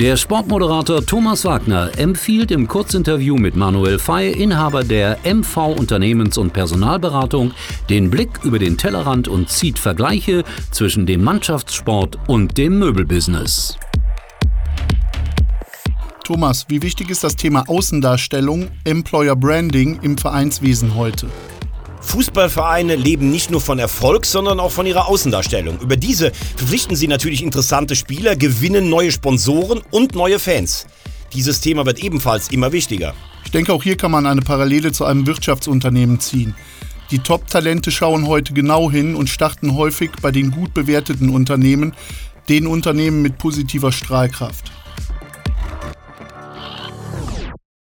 Der Sportmoderator Thomas Wagner empfiehlt im Kurzinterview mit Manuel Fey, Inhaber der MV Unternehmens- und Personalberatung, den Blick über den Tellerrand und zieht Vergleiche zwischen dem Mannschaftssport und dem Möbelbusiness. Thomas, wie wichtig ist das Thema Außendarstellung, Employer Branding im Vereinswesen heute? Fußballvereine leben nicht nur von Erfolg, sondern auch von ihrer Außendarstellung. Über diese verpflichten sie natürlich interessante Spieler, gewinnen neue Sponsoren und neue Fans. Dieses Thema wird ebenfalls immer wichtiger. Ich denke, auch hier kann man eine Parallele zu einem Wirtschaftsunternehmen ziehen. Die Top-Talente schauen heute genau hin und starten häufig bei den gut bewerteten Unternehmen, den Unternehmen mit positiver Strahlkraft.